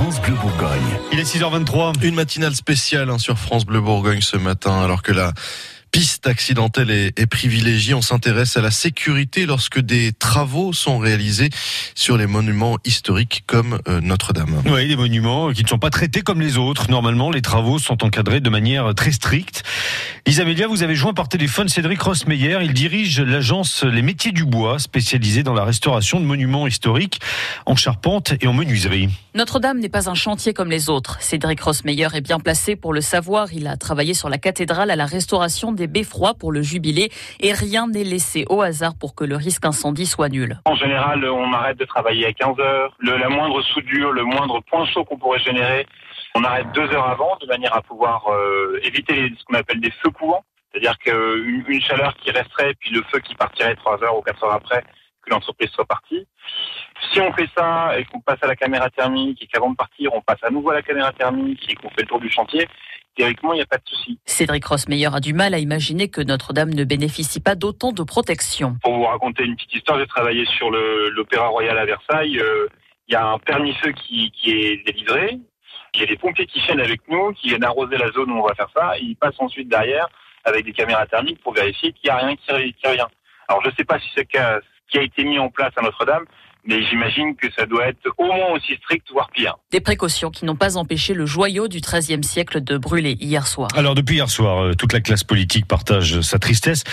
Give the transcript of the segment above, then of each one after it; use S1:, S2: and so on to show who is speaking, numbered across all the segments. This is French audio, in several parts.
S1: France Bleu Bourgogne.
S2: Il est 6h23.
S3: Une matinale spéciale hein, sur France Bleu Bourgogne ce matin, alors que la piste accidentelle est, privilégiée. On s'intéresse à la sécurité lorsque des travaux sont réalisés sur les monuments historiques comme euh, Notre-Dame.
S2: Oui, des monuments qui ne sont pas traités comme les autres. Normalement, les travaux sont encadrés de manière très stricte. Isamélia, vous avez joint par téléphone Cédric Rossmeyer. Il dirige l'agence Les Métiers du Bois, spécialisée dans la restauration de monuments historiques en charpente et en menuiserie.
S4: Notre-Dame n'est pas un chantier comme les autres. Cédric Rossmeyer est bien placé pour le savoir. Il a travaillé sur la cathédrale à la restauration des beffrois pour le jubilé et rien n'est laissé au hasard pour que le risque incendie soit nul.
S5: En général, on arrête de travailler à 15 heures. Le, la moindre soudure, le moindre point chaud qu'on pourrait générer, on arrête deux heures avant de manière à pouvoir euh, éviter ce qu'on appelle des feux courants. C'est-à-dire qu'une une chaleur qui resterait, puis le feu qui partirait trois heures ou quatre heures après, que l'entreprise soit partie. Si on fait ça et qu'on passe à la caméra thermique et qu'avant de partir, on passe à nouveau à la caméra thermique et qu'on fait le tour du chantier, théoriquement, il n'y a pas de souci.
S4: Cédric Rossmeyer a du mal à imaginer que Notre-Dame ne bénéficie pas d'autant de protection.
S5: Pour vous raconter une petite histoire, j'ai travaillé sur l'Opéra Royal à Versailles. Euh, il y a un permis feu qui, qui est délivré. Il y a des pompiers qui viennent avec nous, qui viennent arroser la zone où on va faire ça. ils passent ensuite derrière avec des caméras thermiques pour vérifier qu'il n'y a rien qui, qui revient. Alors je ne sais pas si c'est ce qui a été mis en place à Notre-Dame, mais j'imagine que ça doit être au moins aussi strict, voire pire.
S4: Des précautions qui n'ont pas empêché le joyau du XIIIe siècle de brûler hier soir.
S2: Alors depuis hier soir, euh, toute la classe politique partage sa tristesse,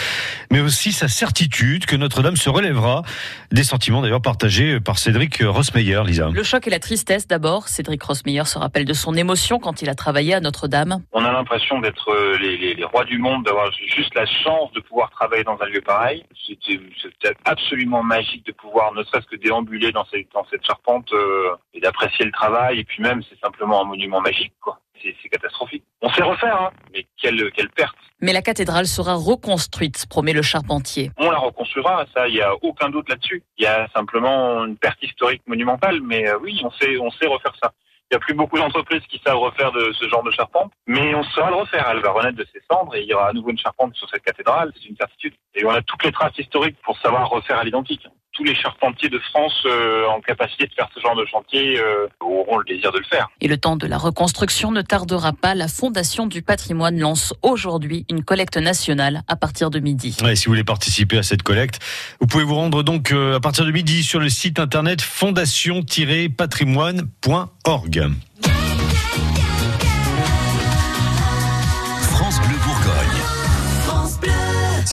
S2: mais aussi sa certitude que Notre-Dame se relèvera. Des sentiments d'ailleurs partagés par Cédric Rossmeyer, Lisa.
S4: Le choc et la tristesse d'abord. Cédric Rossmeyer se rappelle de son émotion quand il a travaillé à Notre-Dame.
S5: On a l'impression d'être euh, les, les, les, rois du monde, d'avoir juste la chance de pouvoir travailler dans un lieu pareil. C'était absolument magique de pouvoir, ne serait-ce que des dans cette, dans cette charpente euh, et d'apprécier le travail. Et puis même, c'est simplement un monument magique, quoi. C'est catastrophique. On sait refaire, hein, mais quelle, quelle perte.
S4: Mais la cathédrale sera reconstruite, promet le charpentier.
S5: On la reconstruira, ça, il n'y a aucun doute là-dessus. Il y a simplement une perte historique monumentale, mais euh, oui, on sait, on sait refaire ça. Il n'y a plus beaucoup d'entreprises qui savent refaire de ce genre de charpente, mais on saura le refaire. Elle va renaître de ses cendres et il y aura à nouveau une charpente sur cette cathédrale, c'est une certitude. Et on a toutes les traces historiques pour savoir refaire à l'identique tous les charpentiers de France euh, en capacité de faire ce genre de chantier euh, auront le désir de le faire.
S4: Et le temps de la reconstruction ne tardera pas. La Fondation du patrimoine lance aujourd'hui une collecte nationale à partir de midi.
S2: Ouais, si vous voulez participer à cette collecte, vous pouvez vous rendre donc euh, à partir de midi sur le site internet fondation-patrimoine.org.